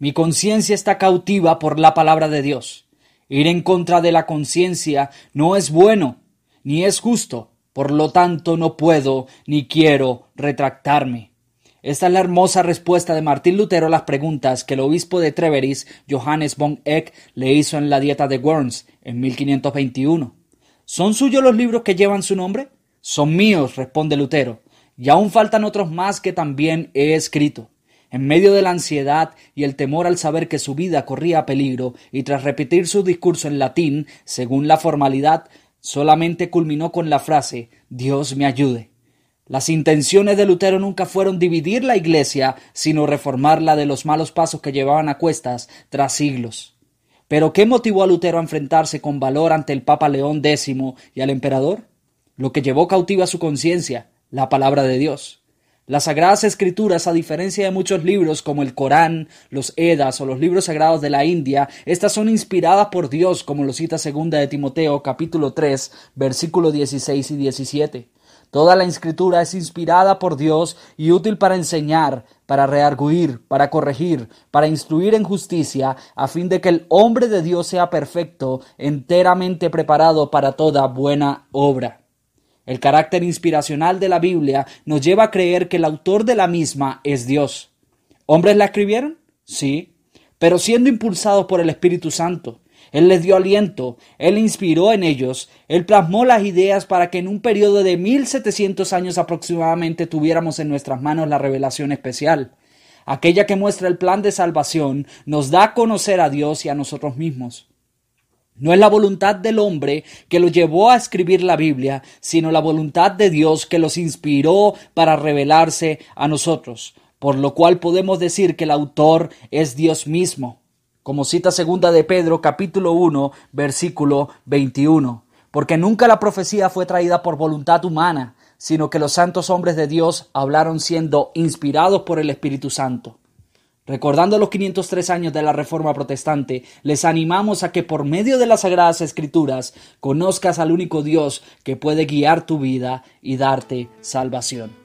Mi conciencia está cautiva por la palabra de Dios. Ir en contra de la conciencia no es bueno, ni es justo, por lo tanto no puedo ni quiero retractarme. Esta es la hermosa respuesta de Martín Lutero a las preguntas que el obispo de Treveris, Johannes von Eck, le hizo en la dieta de Worms en 1521. ¿Son suyos los libros que llevan su nombre? Son míos, responde Lutero, y aún faltan otros más que también he escrito. En medio de la ansiedad y el temor al saber que su vida corría peligro, y tras repetir su discurso en latín, según la formalidad, solamente culminó con la frase Dios me ayude. Las intenciones de Lutero nunca fueron dividir la Iglesia, sino reformarla de los malos pasos que llevaban a cuestas tras siglos. Pero ¿qué motivó a Lutero a enfrentarse con valor ante el Papa León X y al emperador? Lo que llevó cautiva su conciencia, la palabra de Dios. Las Sagradas Escrituras, a diferencia de muchos libros como el Corán, los Edas o los libros sagrados de la India, estas son inspiradas por Dios, como lo cita segunda de Timoteo capítulo 3, versículos 16 y 17. Toda la escritura es inspirada por Dios y útil para enseñar, para rearguir, para corregir, para instruir en justicia, a fin de que el hombre de Dios sea perfecto, enteramente preparado para toda buena obra. El carácter inspiracional de la Biblia nos lleva a creer que el autor de la misma es Dios. ¿Hombres la escribieron? Sí, pero siendo impulsados por el Espíritu Santo. Él les dio aliento, Él inspiró en ellos, Él plasmó las ideas para que en un periodo de 1700 años aproximadamente tuviéramos en nuestras manos la revelación especial. Aquella que muestra el plan de salvación nos da a conocer a Dios y a nosotros mismos. No es la voluntad del hombre que lo llevó a escribir la Biblia, sino la voluntad de Dios que los inspiró para revelarse a nosotros, por lo cual podemos decir que el autor es Dios mismo, como cita segunda de Pedro capítulo 1 versículo 21, porque nunca la profecía fue traída por voluntad humana, sino que los santos hombres de Dios hablaron siendo inspirados por el Espíritu Santo. Recordando los 503 años de la Reforma Protestante, les animamos a que por medio de las Sagradas Escrituras conozcas al único Dios que puede guiar tu vida y darte salvación.